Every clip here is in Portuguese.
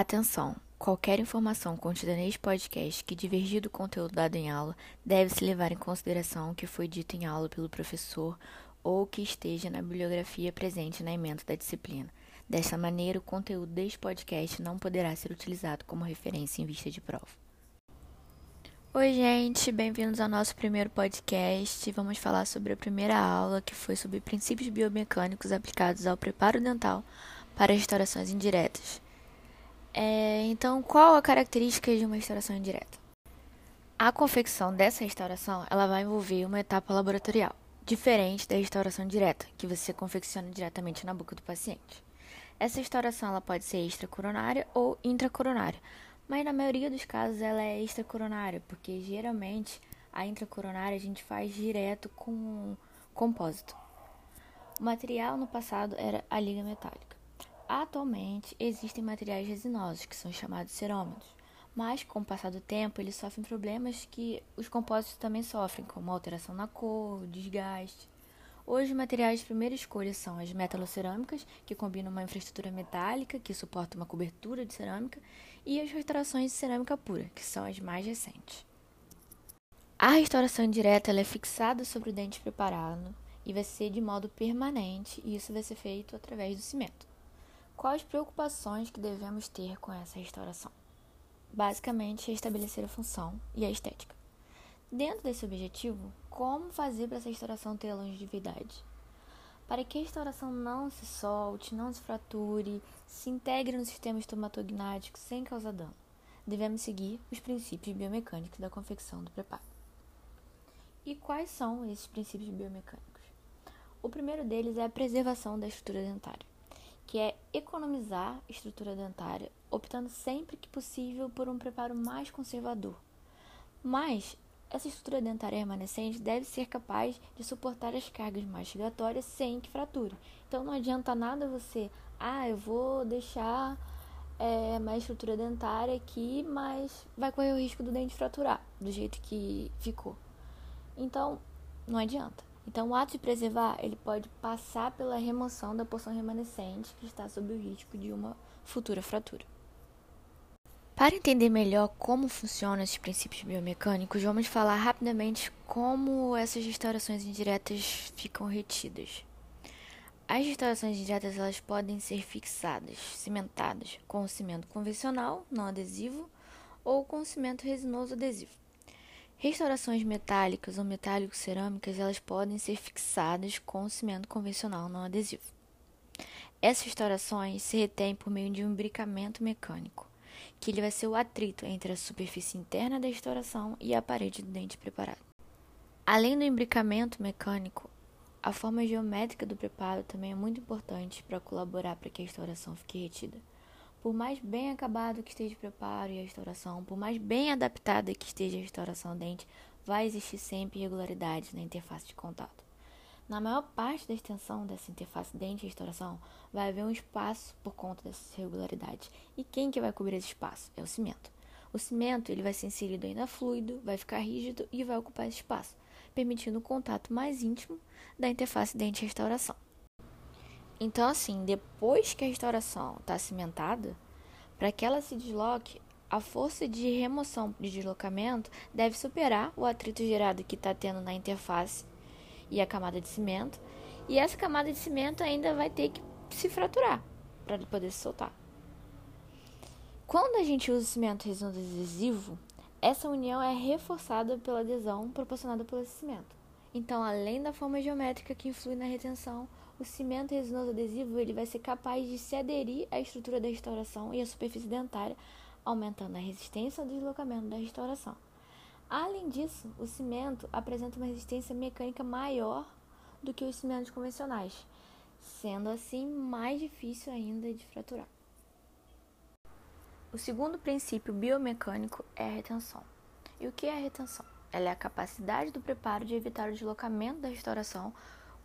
Atenção! Qualquer informação contida neste podcast que divergir do conteúdo dado em aula deve-se levar em consideração o que foi dito em aula pelo professor ou que esteja na bibliografia presente na emenda da disciplina. Desta maneira, o conteúdo deste podcast não poderá ser utilizado como referência em vista de prova. Oi, gente, bem-vindos ao nosso primeiro podcast. Vamos falar sobre a primeira aula, que foi sobre princípios biomecânicos aplicados ao preparo dental para restaurações indiretas. É, então, qual a característica de uma restauração indireta? A confecção dessa restauração ela vai envolver uma etapa laboratorial, diferente da restauração direta, que você confecciona diretamente na boca do paciente. Essa restauração ela pode ser extracoronária ou intracoronária, mas na maioria dos casos ela é extracoronária, porque geralmente a intracoronária a gente faz direto com compósito. O material no passado era a liga metálica. Atualmente existem materiais resinosos, que são chamados cerômeros, mas com o passar do tempo eles sofrem problemas que os compósitos também sofrem, como alteração na cor, desgaste. Hoje, materiais de primeira escolha são as metalocerâmicas, que combinam uma infraestrutura metálica que suporta uma cobertura de cerâmica, e as restaurações de cerâmica pura, que são as mais recentes. A restauração indireta é fixada sobre o dente preparado e vai ser de modo permanente, e isso vai ser feito através do cimento. Quais preocupações que devemos ter com essa restauração? Basicamente, restabelecer a função e a estética. Dentro desse objetivo, como fazer para essa restauração ter longevidade? Para que a restauração não se solte, não se frature, se integre no sistema estomatognático sem causar dano, devemos seguir os princípios biomecânicos da confecção do preparo. E quais são esses princípios biomecânicos? O primeiro deles é a preservação da estrutura dentária que é economizar estrutura dentária, optando sempre que possível por um preparo mais conservador. Mas essa estrutura dentária remanescente deve ser capaz de suportar as cargas mastigatórias sem que frature. Então não adianta nada você, ah, eu vou deixar é, uma estrutura dentária aqui, mas vai correr o risco do dente fraturar do jeito que ficou. Então não adianta. Então, o ato de preservar, ele pode passar pela remoção da porção remanescente que está sob o risco de uma futura fratura. Para entender melhor como funcionam esses princípios biomecânicos, vamos falar rapidamente como essas restaurações indiretas ficam retidas. As restaurações indiretas elas podem ser fixadas, cimentadas com cimento convencional, não adesivo, ou com cimento resinoso adesivo. Restaurações metálicas ou metálico-cerâmicas, elas podem ser fixadas com cimento convencional não adesivo. Essas restaurações se retêm por meio de um imbricamento mecânico, que ele vai ser o atrito entre a superfície interna da restauração e a parede do dente preparado. Além do imbricamento mecânico, a forma geométrica do preparo também é muito importante para colaborar para que a restauração fique retida. Por mais bem acabado que esteja o preparo e a restauração, por mais bem adaptada que esteja a restauração do dente, vai existir sempre irregularidades na interface de contato. Na maior parte da extensão dessa interface dente-restauração, vai haver um espaço por conta dessas irregularidades. E quem que vai cobrir esse espaço? É o cimento. O cimento ele vai ser inserido ainda fluido, vai ficar rígido e vai ocupar esse espaço, permitindo o contato mais íntimo da interface dente-restauração. Então, assim, depois que a restauração está cimentada, para que ela se desloque, a força de remoção de deslocamento deve superar o atrito gerado que está tendo na interface e a camada de cimento, e essa camada de cimento ainda vai ter que se fraturar para poder se soltar. Quando a gente usa cimento resinoso adesivo, essa união é reforçada pela adesão proporcionada pelo cimento. Então, além da forma geométrica que influi na retenção, o cimento resinoso adesivo ele vai ser capaz de se aderir à estrutura da restauração e à superfície dentária, aumentando a resistência ao deslocamento da restauração. Além disso, o cimento apresenta uma resistência mecânica maior do que os cimentos convencionais, sendo assim mais difícil ainda de fraturar. O segundo princípio biomecânico é a retenção. E o que é a retenção? Ela é a capacidade do preparo de evitar o deslocamento da restauração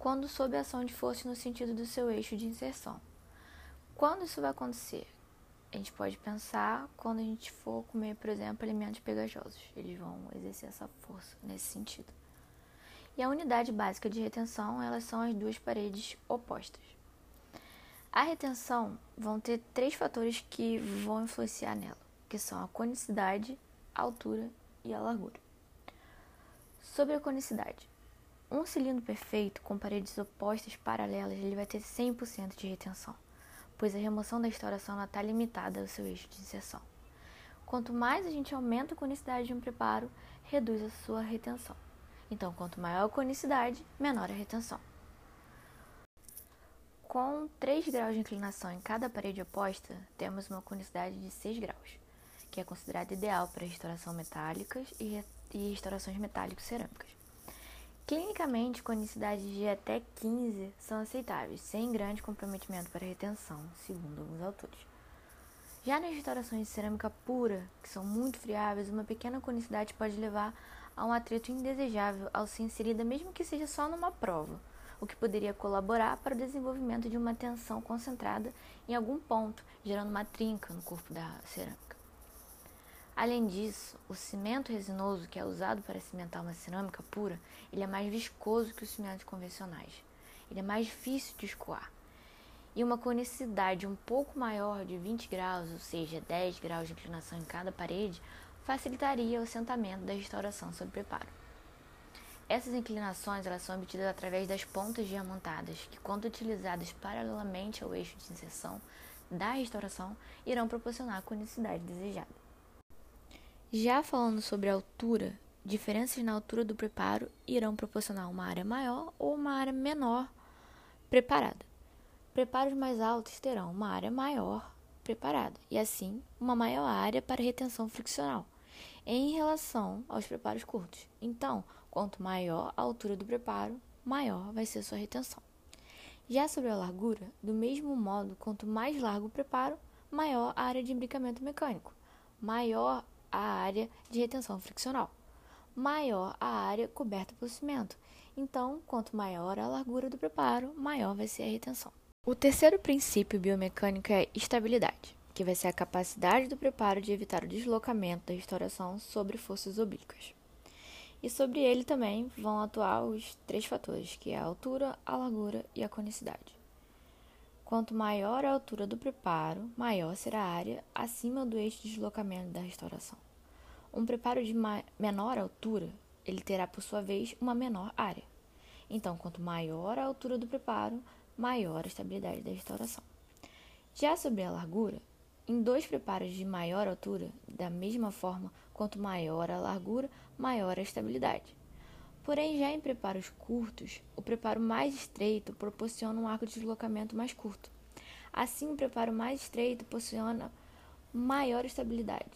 quando sob ação de força no sentido do seu eixo de inserção. Quando isso vai acontecer? A gente pode pensar quando a gente for comer, por exemplo, alimentos pegajosos. Eles vão exercer essa força nesse sentido. E a unidade básica de retenção, elas são as duas paredes opostas. A retenção vão ter três fatores que vão influenciar nela, que são a conicidade, a altura e a largura. Sobre a conicidade, um cilindro perfeito com paredes opostas paralelas ele vai ter 100% de retenção, pois a remoção da estouração está limitada ao seu eixo de inserção. Quanto mais a gente aumenta a conicidade de um preparo, reduz a sua retenção. Então, quanto maior a conicidade, menor a retenção. Com 3 graus de inclinação em cada parede oposta, temos uma conicidade de 6 graus, que é considerada ideal para restauração metálicas e, restaurações metálico-cerâmicas. Clinicamente, conicidades de até 15 são aceitáveis, sem grande comprometimento para retenção, segundo alguns autores. Já nas restaurações de cerâmica pura, que são muito friáveis, uma pequena conicidade pode levar a um atrito indesejável ao ser inserida, mesmo que seja só numa prova o que poderia colaborar para o desenvolvimento de uma tensão concentrada em algum ponto, gerando uma trinca no corpo da cerâmica. Além disso, o cimento resinoso que é usado para cimentar uma cerâmica pura, ele é mais viscoso que os cimentos convencionais. Ele é mais difícil de escoar. E uma conicidade um pouco maior de 20 graus, ou seja, 10 graus de inclinação em cada parede, facilitaria o assentamento da restauração sob preparo. Essas inclinações elas são obtidas através das pontas diamantadas, que, quando utilizadas paralelamente ao eixo de inserção da restauração, irão proporcionar a conicidade desejada. Já falando sobre a altura, diferenças na altura do preparo irão proporcionar uma área maior ou uma área menor preparada. Preparos mais altos terão uma área maior preparada e, assim, uma maior área para retenção friccional em relação aos preparos curtos. Então, Quanto maior a altura do preparo, maior vai ser sua retenção. Já sobre a largura, do mesmo modo, quanto mais largo o preparo, maior a área de imbricamento mecânico, maior a área de retenção friccional, maior a área coberta por cimento. Então, quanto maior a largura do preparo, maior vai ser a retenção. O terceiro princípio biomecânico é estabilidade, que vai ser a capacidade do preparo de evitar o deslocamento da restauração sobre forças oblíquas. E sobre ele também vão atuar os três fatores, que é a altura, a largura e a conicidade. Quanto maior a altura do preparo, maior será a área acima do eixo de deslocamento da restauração. Um preparo de menor altura, ele terá por sua vez uma menor área. Então, quanto maior a altura do preparo, maior a estabilidade da restauração. Já sobre a largura, em dois preparos de maior altura, da mesma forma, quanto maior a largura, maior a estabilidade. Porém, já em preparos curtos, o preparo mais estreito proporciona um arco de deslocamento mais curto. Assim, o preparo mais estreito proporciona maior estabilidade.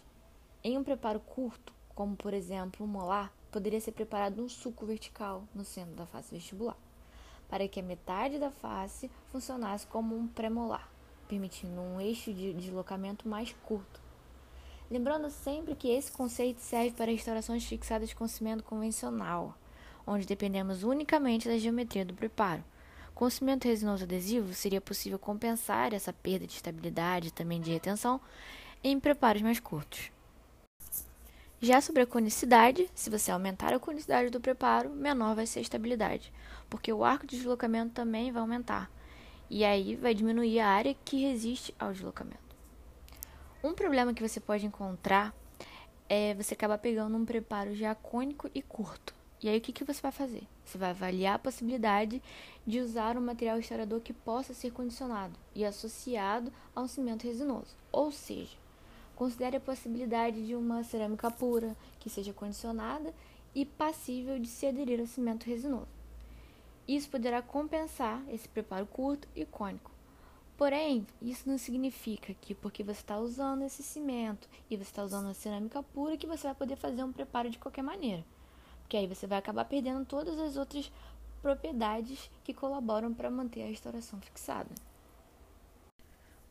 Em um preparo curto, como por exemplo o molar, poderia ser preparado um sulco vertical no centro da face vestibular, para que a metade da face funcionasse como um pré-molar permitindo um eixo de deslocamento mais curto. Lembrando sempre que esse conceito serve para restaurações fixadas com cimento convencional, onde dependemos unicamente da geometria do preparo. Com cimento resinoso adesivo, seria possível compensar essa perda de estabilidade e também de retenção em preparos mais curtos. Já sobre a conicidade, se você aumentar a conicidade do preparo, menor vai ser a estabilidade, porque o arco de deslocamento também vai aumentar, e aí vai diminuir a área que resiste ao deslocamento. Um problema que você pode encontrar é você acabar pegando um preparo já cônico e curto. E aí o que, que você vai fazer? Você vai avaliar a possibilidade de usar um material estourador que possa ser condicionado e associado a um cimento resinoso. Ou seja, considere a possibilidade de uma cerâmica pura que seja condicionada e passível de se aderir ao cimento resinoso. Isso poderá compensar esse preparo curto e cônico. Porém, isso não significa que porque você está usando esse cimento e você está usando a cerâmica pura que você vai poder fazer um preparo de qualquer maneira. Porque aí você vai acabar perdendo todas as outras propriedades que colaboram para manter a restauração fixada.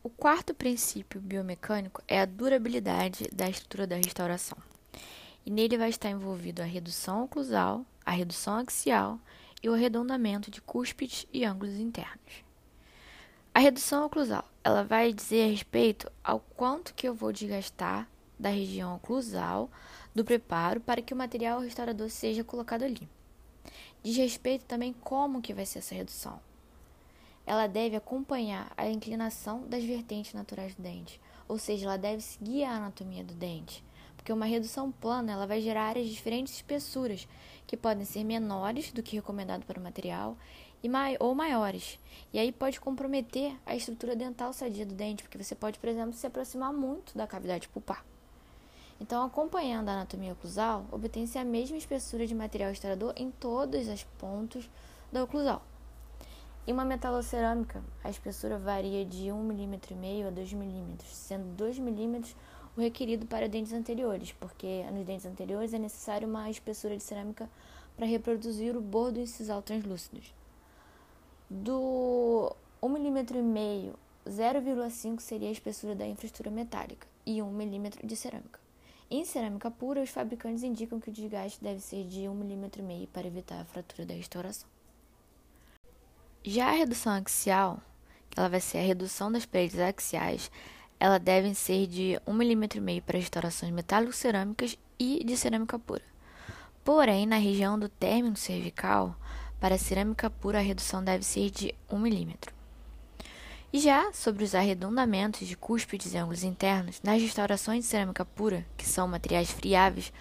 O quarto princípio biomecânico é a durabilidade da estrutura da restauração. E nele vai estar envolvido a redução oclusal, a redução axial e o arredondamento de cúspides e ângulos internos. A redução oclusal, ela vai dizer a respeito ao quanto que eu vou desgastar da região oclusal do preparo para que o material restaurador seja colocado ali. Diz respeito também como que vai ser essa redução. ela deve acompanhar a inclinação das vertentes naturais do dente, ou seja, ela deve seguir a anatomia do dente, porque uma redução plana ela vai gerar áreas de diferentes espessuras, que podem ser menores do que recomendado para o material e mai ou maiores. E aí pode comprometer a estrutura dental sadia do dente, porque você pode, por exemplo, se aproximar muito da cavidade pulpar. Então, acompanhando a anatomia oclusal, obtém-se a mesma espessura de material estourador em todos os pontos da oclusal. Em uma metalocerâmica, a espessura varia de 1,5 mm a 2 mm, sendo 2 mm o requerido para dentes anteriores, porque nos dentes anteriores é necessário uma espessura de cerâmica para reproduzir o bordo incisal translúcidos. Do 1,5 mm, 0,5 seria a espessura da infraestrutura metálica e 1 mm de cerâmica. Em cerâmica pura, os fabricantes indicam que o desgaste deve ser de 1,5 mm para evitar a fratura da restauração. Já a redução axial, que ela vai ser a redução das paredes axiais, ela deve ser de 1,5 mm para restaurações metálico-cerâmicas e de cerâmica pura. Porém, na região do término cervical, para cerâmica pura a redução deve ser de 1 mm. E já sobre os arredondamentos de cúspides e ângulos internos, nas restaurações de cerâmica pura, que são materiais friáveis,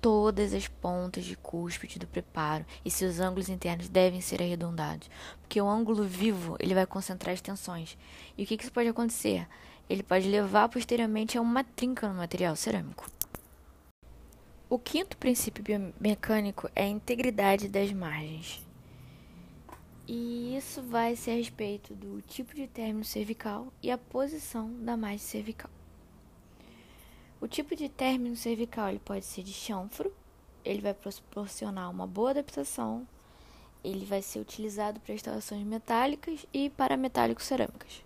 todas as pontas de cúspide do preparo e seus ângulos internos devem ser arredondados, porque o ângulo vivo ele vai concentrar as tensões. E o que, que isso pode acontecer? Ele pode levar posteriormente a uma trinca no material cerâmico. O quinto princípio biomecânico é a integridade das margens. E isso vai ser a respeito do tipo de término cervical e a posição da margem cervical. O tipo de término cervical ele pode ser de chanfro, ele vai proporcionar uma boa adaptação, ele vai ser utilizado para instalações metálicas e para metálicos cerâmicas.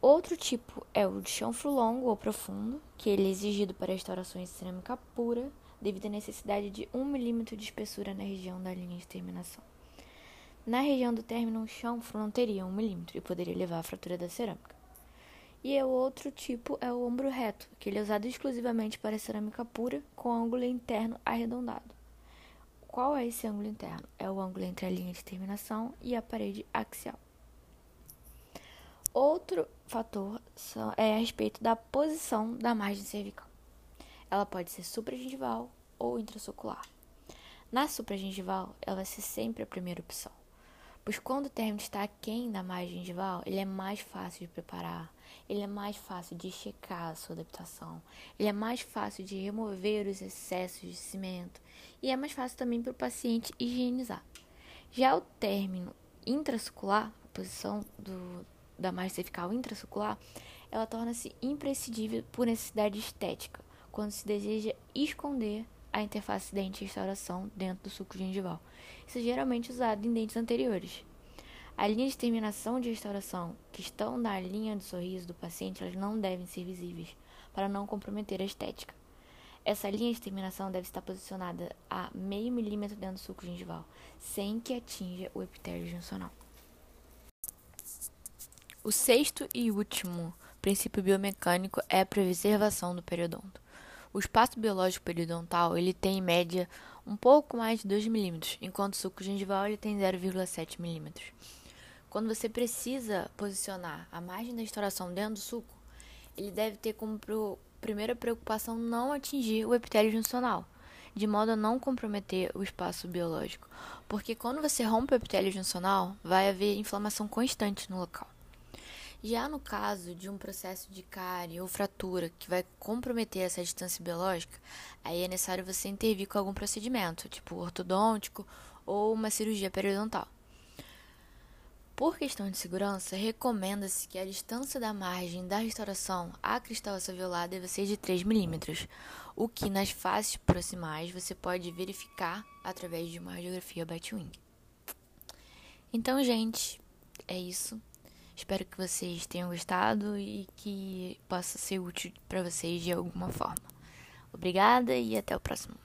Outro tipo é o de chanfro longo ou profundo, que ele é exigido para restaurações de cerâmica pura, devido à necessidade de 1 milímetro de espessura na região da linha de terminação. Na região do término, o chanfro não teria um milímetro e poderia levar à fratura da cerâmica. E o outro tipo é o ombro reto, que ele é usado exclusivamente para cerâmica pura, com ângulo interno arredondado. Qual é esse ângulo interno? É o ângulo entre a linha de terminação e a parede axial. Outro fator é a respeito da posição da margem cervical. Ela pode ser supragengival ou intrasocular. Na supragengival, ela vai ser sempre a primeira opção pois quando o término está aquém da margem gengival, ele é mais fácil de preparar, ele é mais fácil de checar a sua adaptação, ele é mais fácil de remover os excessos de cimento. E é mais fácil também para o paciente higienizar. Já o término intrassucular, a posição do, da margem cervical intrassucular, ela torna-se imprescindível por necessidade estética, quando se deseja esconder a interface dente-restauração dentro do suco gengival. Isso é geralmente usado em dentes anteriores. A linha de terminação de restauração que estão na linha do sorriso do paciente, elas não devem ser visíveis, para não comprometer a estética. Essa linha de terminação deve estar posicionada a meio milímetro dentro do suco gengival, sem que atinja o epitélio juncional. O sexto e último princípio biomecânico é a preservação do periodonto. O espaço biológico periodontal ele tem em média um pouco mais de 2 milímetros, enquanto o suco gengival ele tem 0,7 milímetros. Quando você precisa posicionar a margem da estouração dentro do suco, ele deve ter como primeira preocupação não atingir o epitélio juncional, de modo a não comprometer o espaço biológico, porque quando você rompe o epitélio juncional, vai haver inflamação constante no local. Já no caso de um processo de cárie ou fratura que vai comprometer essa distância biológica, aí é necessário você intervir com algum procedimento, tipo ortodôntico ou uma cirurgia periodontal. Por questão de segurança, recomenda-se que a distância da margem da restauração à cristal alveolar deve ser de 3 milímetros, o que nas faces proximais você pode verificar através de uma radiografia Batwing. Então, gente, é isso. Espero que vocês tenham gostado e que possa ser útil para vocês de alguma forma. Obrigada e até o próximo.